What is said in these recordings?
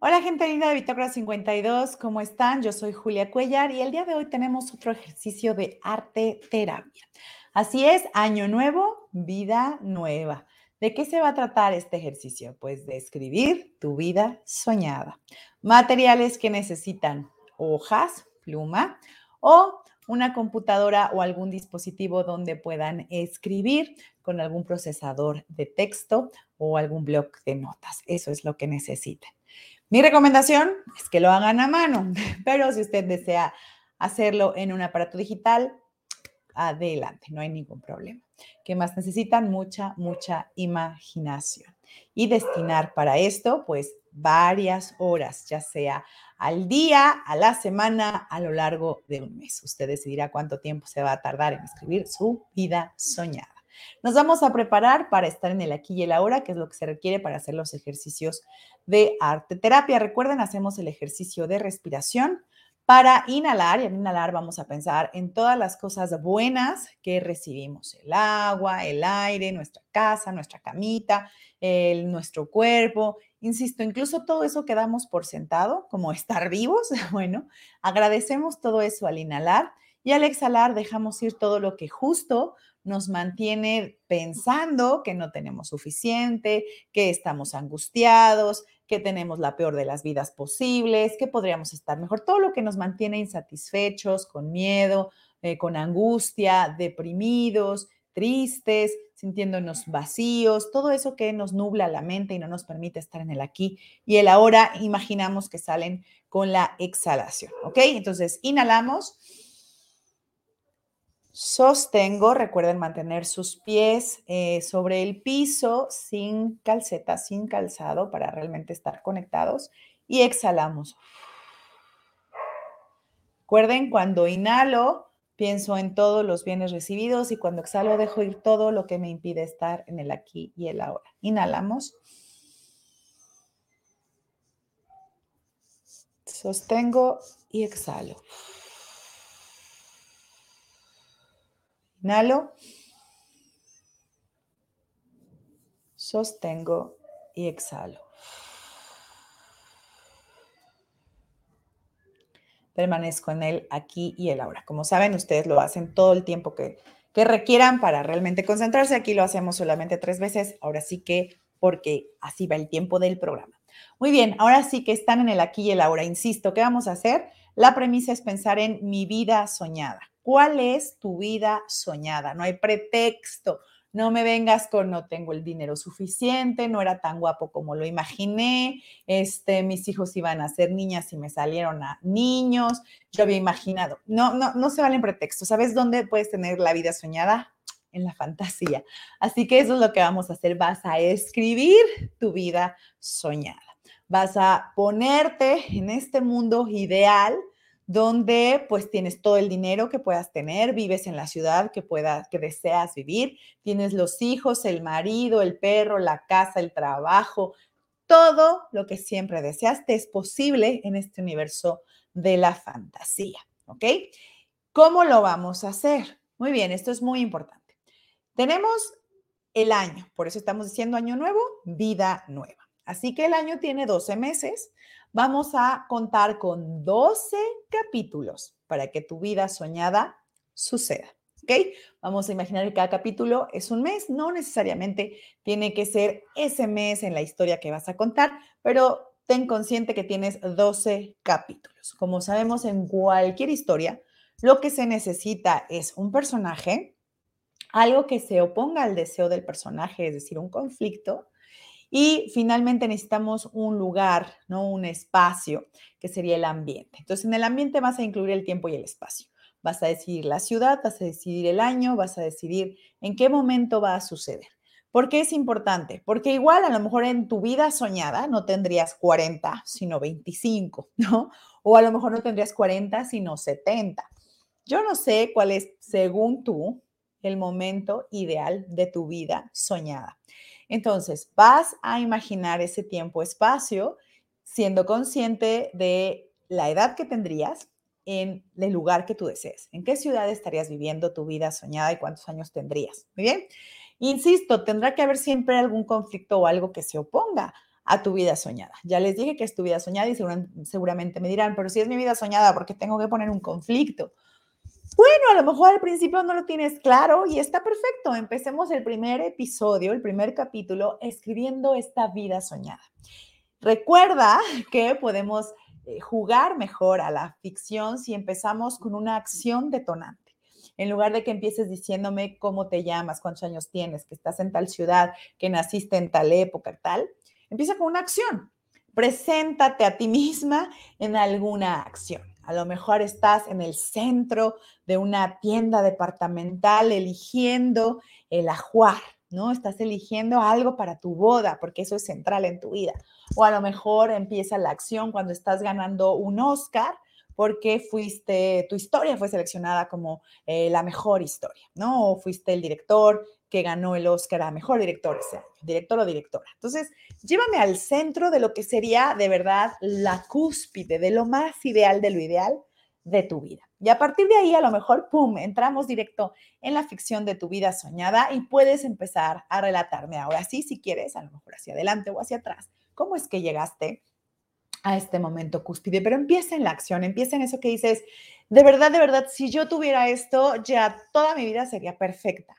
Hola gente linda de Bitácora 52, ¿cómo están? Yo soy Julia Cuellar y el día de hoy tenemos otro ejercicio de arte terapia. Así es, año nuevo, vida nueva. ¿De qué se va a tratar este ejercicio? Pues de escribir tu vida soñada. Materiales que necesitan hojas, pluma o una computadora o algún dispositivo donde puedan escribir con algún procesador de texto o algún blog de notas. Eso es lo que necesitan. Mi recomendación es que lo hagan a mano, pero si usted desea hacerlo en un aparato digital, adelante, no hay ningún problema. ¿Qué más necesitan? Mucha, mucha imaginación. Y destinar para esto, pues, varias horas, ya sea al día, a la semana, a lo largo de un mes. Usted decidirá cuánto tiempo se va a tardar en escribir su vida soñada. Nos vamos a preparar para estar en el aquí y el ahora, que es lo que se requiere para hacer los ejercicios de arte terapia. Recuerden, hacemos el ejercicio de respiración. Para inhalar y al inhalar vamos a pensar en todas las cosas buenas que recibimos, el agua, el aire, nuestra casa, nuestra camita, el, nuestro cuerpo, insisto, incluso todo eso que damos por sentado, como estar vivos, bueno, agradecemos todo eso al inhalar y al exhalar dejamos ir todo lo que justo nos mantiene pensando que no tenemos suficiente, que estamos angustiados, que tenemos la peor de las vidas posibles, que podríamos estar mejor. Todo lo que nos mantiene insatisfechos, con miedo, eh, con angustia, deprimidos, tristes, sintiéndonos vacíos, todo eso que nos nubla la mente y no nos permite estar en el aquí y el ahora, imaginamos que salen con la exhalación, ¿ok? Entonces, inhalamos Sostengo, recuerden mantener sus pies eh, sobre el piso sin calceta, sin calzado para realmente estar conectados y exhalamos. Recuerden, cuando inhalo, pienso en todos los bienes recibidos y cuando exhalo dejo ir todo lo que me impide estar en el aquí y el ahora. Inhalamos. Sostengo y exhalo. Inhalo. Sostengo y exhalo. Permanezco en él aquí y el ahora. Como saben, ustedes lo hacen todo el tiempo que, que requieran para realmente concentrarse. Aquí lo hacemos solamente tres veces. Ahora sí que, porque así va el tiempo del programa. Muy bien, ahora sí que están en el aquí y el ahora. Insisto, ¿qué vamos a hacer? La premisa es pensar en mi vida soñada. ¿Cuál es tu vida soñada? No hay pretexto. No me vengas con no tengo el dinero suficiente, no era tan guapo como lo imaginé, este, mis hijos iban a ser niñas y me salieron a niños, yo había imaginado. No, no, no se valen pretextos. ¿Sabes dónde puedes tener la vida soñada? En la fantasía. Así que eso es lo que vamos a hacer. Vas a escribir tu vida soñada. Vas a ponerte en este mundo ideal donde pues tienes todo el dinero que puedas tener, vives en la ciudad que puedas que deseas vivir, tienes los hijos, el marido, el perro, la casa, el trabajo, todo lo que siempre deseaste es posible en este universo de la fantasía, ¿ok? ¿Cómo lo vamos a hacer? Muy bien, esto es muy importante. Tenemos el año, por eso estamos diciendo año nuevo, vida nueva. Así que el año tiene 12 meses vamos a contar con 12 capítulos para que tu vida soñada suceda. ¿Ok? Vamos a imaginar que cada capítulo es un mes, no necesariamente tiene que ser ese mes en la historia que vas a contar, pero ten consciente que tienes 12 capítulos. Como sabemos, en cualquier historia, lo que se necesita es un personaje, algo que se oponga al deseo del personaje, es decir, un conflicto, y finalmente necesitamos un lugar, ¿no? Un espacio, que sería el ambiente. Entonces, en el ambiente vas a incluir el tiempo y el espacio. Vas a decidir la ciudad, vas a decidir el año, vas a decidir en qué momento va a suceder. ¿Por qué es importante? Porque igual a lo mejor en tu vida soñada no tendrías 40, sino 25, ¿no? O a lo mejor no tendrías 40, sino 70. Yo no sé cuál es, según tú, el momento ideal de tu vida soñada. Entonces, vas a imaginar ese tiempo-espacio siendo consciente de la edad que tendrías en el lugar que tú desees. ¿En qué ciudad estarías viviendo tu vida soñada y cuántos años tendrías? Muy bien. Insisto, tendrá que haber siempre algún conflicto o algo que se oponga a tu vida soñada. Ya les dije que es tu vida soñada y seguramente me dirán, pero si es mi vida soñada, ¿por qué tengo que poner un conflicto? Bueno, a lo mejor al principio no lo tienes claro y está perfecto. Empecemos el primer episodio, el primer capítulo, escribiendo esta vida soñada. Recuerda que podemos eh, jugar mejor a la ficción si empezamos con una acción detonante. En lugar de que empieces diciéndome cómo te llamas, cuántos años tienes, que estás en tal ciudad, que naciste en tal época, tal, Empieza con una acción. Preséntate a ti misma en alguna acción. A lo mejor estás en el centro de una tienda departamental eligiendo el ajuar, ¿no? Estás eligiendo algo para tu boda, porque eso es central en tu vida. O a lo mejor empieza la acción cuando estás ganando un Oscar porque fuiste, tu historia fue seleccionada como eh, la mejor historia, ¿no? O fuiste el director que ganó el Oscar a Mejor Director ese año, director o directora. Entonces, llévame al centro de lo que sería de verdad la cúspide, de lo más ideal de lo ideal de tu vida. Y a partir de ahí, a lo mejor, ¡pum!, entramos directo en la ficción de tu vida soñada y puedes empezar a relatarme ahora sí, si quieres, a lo mejor hacia adelante o hacia atrás, cómo es que llegaste a este momento cúspide, pero empieza en la acción, empieza en eso que dices, de verdad, de verdad, si yo tuviera esto, ya toda mi vida sería perfecta.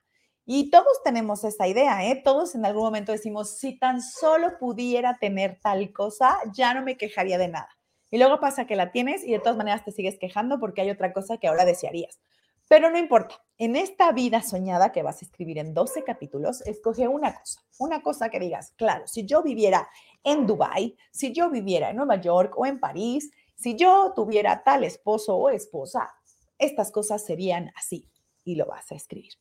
Y todos tenemos esa idea, ¿eh? Todos en algún momento decimos, si tan solo pudiera tener tal cosa, ya no me quejaría de nada. Y luego pasa que la tienes y de todas maneras te sigues quejando porque hay otra cosa que ahora desearías. Pero no importa, en esta vida soñada que vas a escribir en 12 capítulos, escoge una cosa, una cosa que digas, claro, si yo viviera en Dubai, si yo viviera en Nueva York o en París, si yo tuviera tal esposo o esposa, estas cosas serían así y lo vas a escribir.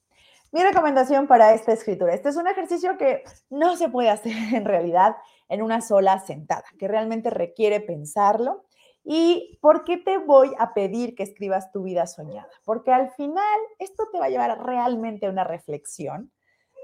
Mi recomendación para esta escritura, este es un ejercicio que no se puede hacer en realidad en una sola sentada, que realmente requiere pensarlo. ¿Y por qué te voy a pedir que escribas tu vida soñada? Porque al final esto te va a llevar realmente a una reflexión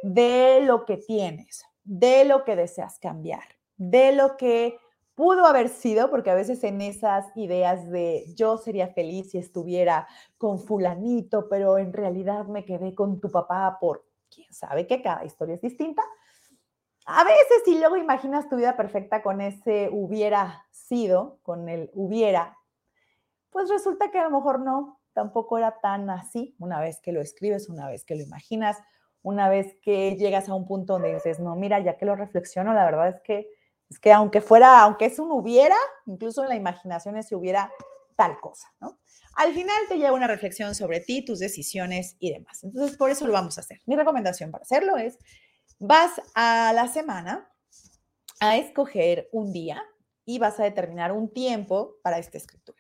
de lo que tienes, de lo que deseas cambiar, de lo que pudo haber sido, porque a veces en esas ideas de yo sería feliz si estuviera con fulanito, pero en realidad me quedé con tu papá por quién sabe qué, cada historia es distinta. A veces si luego imaginas tu vida perfecta con ese hubiera sido, con el hubiera, pues resulta que a lo mejor no, tampoco era tan así una vez que lo escribes, una vez que lo imaginas, una vez que llegas a un punto donde dices, no, mira, ya que lo reflexiono, la verdad es que es que aunque fuera, aunque es un hubiera, incluso en la imaginación es si hubiera tal cosa, ¿no? Al final te lleva una reflexión sobre ti, tus decisiones y demás. Entonces, por eso lo vamos a hacer. Mi recomendación para hacerlo es, vas a la semana a escoger un día y vas a determinar un tiempo para esta escritura.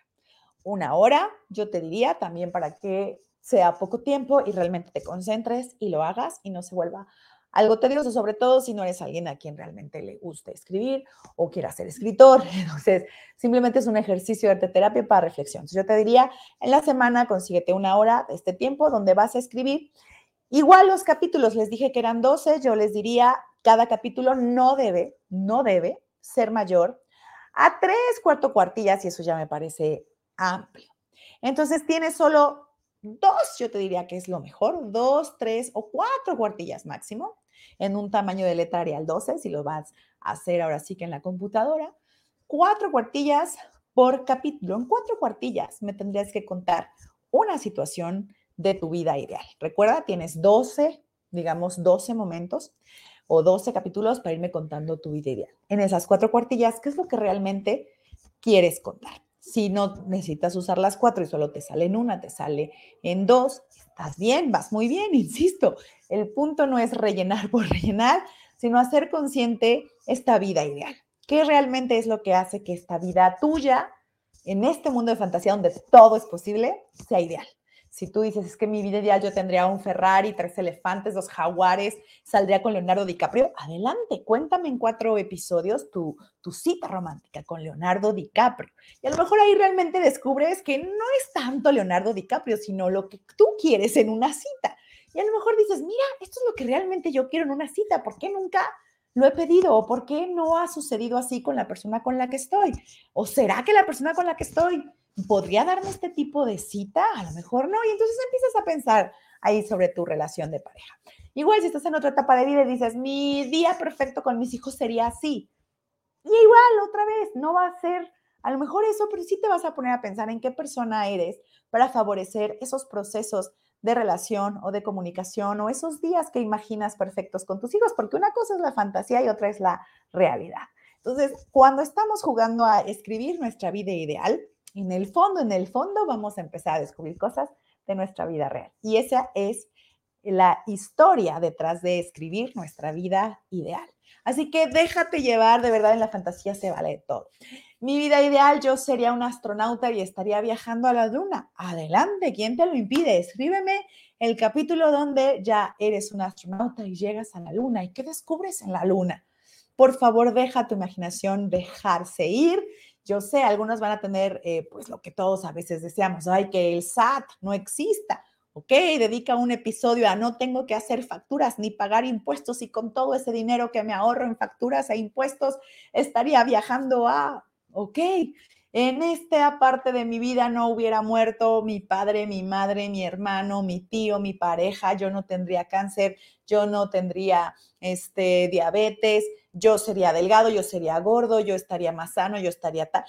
Una hora, yo te diría también para que sea poco tiempo y realmente te concentres y lo hagas y no se vuelva algo tedioso, sobre todo si no eres alguien a quien realmente le guste escribir o quiera ser escritor. Entonces, simplemente es un ejercicio de terapia para reflexión. yo te diría, en la semana consíguete una hora de este tiempo donde vas a escribir. Igual los capítulos, les dije que eran 12, yo les diría, cada capítulo no debe, no debe ser mayor a tres, cuarto cuartillas y eso ya me parece amplio. Entonces, tienes solo dos, yo te diría que es lo mejor, dos, tres o cuatro cuartillas máximo en un tamaño de letra Arial 12, si lo vas a hacer ahora sí que en la computadora. Cuatro cuartillas por capítulo. En cuatro cuartillas me tendrías que contar una situación de tu vida ideal. Recuerda, tienes 12, digamos, 12 momentos o 12 capítulos para irme contando tu vida ideal. En esas cuatro cuartillas, ¿qué es lo que realmente quieres contar? Si no necesitas usar las cuatro y solo te sale en una, te sale en dos, estás bien, vas muy bien, insisto. El punto no es rellenar por rellenar, sino hacer consciente esta vida ideal. ¿Qué realmente es lo que hace que esta vida tuya, en este mundo de fantasía donde todo es posible, sea ideal? Si tú dices, es que mi vida ideal yo tendría un Ferrari, tres elefantes, dos jaguares, saldría con Leonardo DiCaprio, adelante, cuéntame en cuatro episodios tu, tu cita romántica con Leonardo DiCaprio. Y a lo mejor ahí realmente descubres que no es tanto Leonardo DiCaprio, sino lo que tú quieres en una cita. Y a lo mejor dices, mira, esto es lo que realmente yo quiero en una cita, ¿por qué nunca lo he pedido? ¿O por qué no ha sucedido así con la persona con la que estoy? ¿O será que la persona con la que estoy ¿podría darme este tipo de cita? A lo mejor no. Y entonces empiezas a pensar ahí sobre tu relación de pareja. Igual si estás en otra etapa de vida y dices, mi día perfecto con mis hijos sería así. Y igual, otra vez, no va a ser a lo mejor eso, pero sí te vas a poner a pensar en qué persona eres para favorecer esos procesos de relación o de comunicación o esos días que imaginas perfectos con tus hijos, porque una cosa es la fantasía y otra es la realidad. Entonces, cuando estamos jugando a escribir nuestra vida ideal, en el fondo, en el fondo vamos a empezar a descubrir cosas de nuestra vida real. Y esa es la historia detrás de escribir nuestra vida ideal. Así que déjate llevar, de verdad, en la fantasía se vale todo. Mi vida ideal, yo sería un astronauta y estaría viajando a la luna. Adelante, ¿quién te lo impide? Escríbeme el capítulo donde ya eres un astronauta y llegas a la luna y qué descubres en la luna. Por favor, deja tu imaginación dejarse ir. Yo sé, algunos van a tener eh, pues lo que todos a veces deseamos, ay, que el SAT no exista. Ok, dedica un episodio a no tengo que hacer facturas ni pagar impuestos y con todo ese dinero que me ahorro en facturas e impuestos estaría viajando a, ok, en esta parte de mi vida no hubiera muerto mi padre, mi madre, mi hermano, mi tío, mi pareja, yo no tendría cáncer, yo no tendría este, diabetes, yo sería delgado, yo sería gordo, yo estaría más sano, yo estaría tal.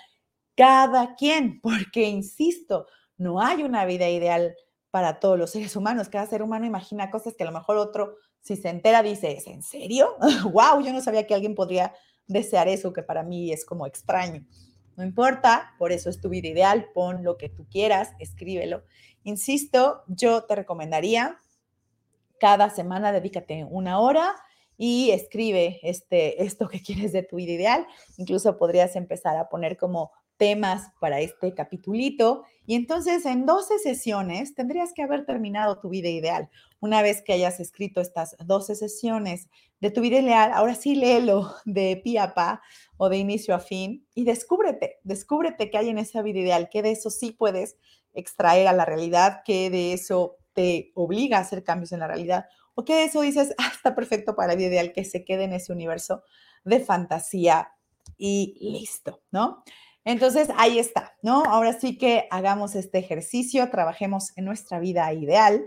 Cada quien, porque insisto, no hay una vida ideal para todos los seres humanos. Cada ser humano imagina cosas que a lo mejor otro, si se entera, dice, ¿es en serio? ¡Wow! Yo no sabía que alguien podría desear eso, que para mí es como extraño. No importa, por eso es tu vida ideal, pon lo que tú quieras, escríbelo. Insisto, yo te recomendaría cada semana dedícate una hora y escribe este, esto que quieres de tu vida ideal. Incluso podrías empezar a poner como temas para este capitulito. Y entonces en 12 sesiones tendrías que haber terminado tu vida ideal. Una vez que hayas escrito estas 12 sesiones de tu vida ideal, ahora sí léelo de pie a pa o de inicio a fin y descúbrete, descúbrete qué hay en esa vida ideal, que de eso sí puedes extraer a la realidad, que de eso te obliga a hacer cambios en la realidad o que eso dices, ah, está perfecto para vida ideal, que se quede en ese universo de fantasía y listo, ¿no? Entonces, ahí está, ¿no? Ahora sí que hagamos este ejercicio, trabajemos en nuestra vida ideal.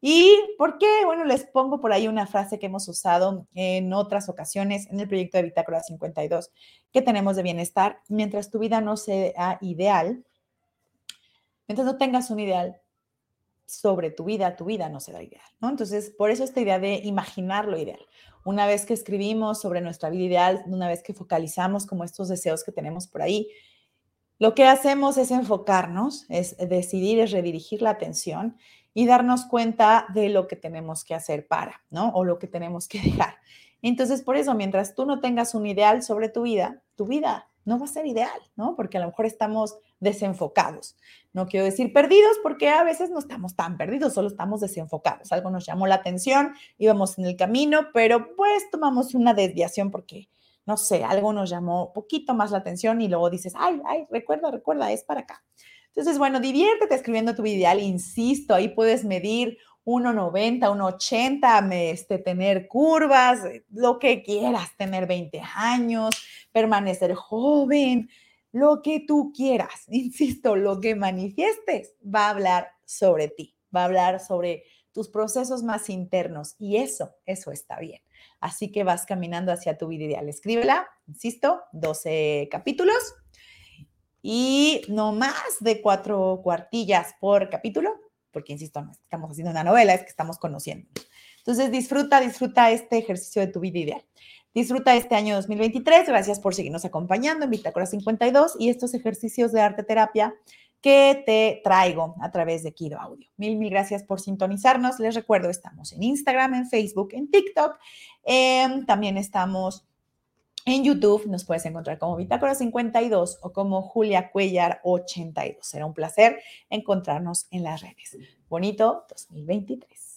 ¿Y por qué? Bueno, les pongo por ahí una frase que hemos usado en otras ocasiones en el proyecto de Bitácora 52 que tenemos de bienestar. Mientras tu vida no sea ideal, mientras no tengas un ideal sobre tu vida, tu vida no será ideal, ¿no? Entonces, por eso esta idea de imaginar lo ideal. Una vez que escribimos sobre nuestra vida ideal, una vez que focalizamos como estos deseos que tenemos por ahí, lo que hacemos es enfocarnos, es decidir, es redirigir la atención y darnos cuenta de lo que tenemos que hacer para, ¿no? O lo que tenemos que dejar. Entonces, por eso, mientras tú no tengas un ideal sobre tu vida, tu vida no va a ser ideal, ¿no? Porque a lo mejor estamos desenfocados. No quiero decir perdidos porque a veces no estamos tan perdidos, solo estamos desenfocados. Algo nos llamó la atención, íbamos en el camino, pero pues tomamos una desviación porque no sé, algo nos llamó poquito más la atención y luego dices, ay, ay, recuerda, recuerda, es para acá. Entonces, bueno, diviértete escribiendo tu ideal, insisto, ahí puedes medir 1,90, 1,80, este, tener curvas, lo que quieras, tener 20 años, permanecer joven, lo que tú quieras. Insisto, lo que manifiestes va a hablar sobre ti, va a hablar sobre tus procesos más internos y eso, eso está bien. Así que vas caminando hacia tu vida ideal. Escríbela, insisto, 12 capítulos y no más de cuatro cuartillas por capítulo, porque insisto, no estamos haciendo una novela, es que estamos conociendo. Entonces disfruta, disfruta este ejercicio de tu vida ideal. Disfruta este año 2023. Gracias por seguirnos acompañando en Bitácora 52 y estos ejercicios de arte terapia que te traigo a través de Kido Audio. Mil, mil gracias por sintonizarnos. Les recuerdo, estamos en Instagram, en Facebook, en TikTok. Em, también estamos en YouTube. Nos puedes encontrar como Bitácora 52 o como Julia Cuellar 82. Será un placer encontrarnos en las redes. Bonito 2023.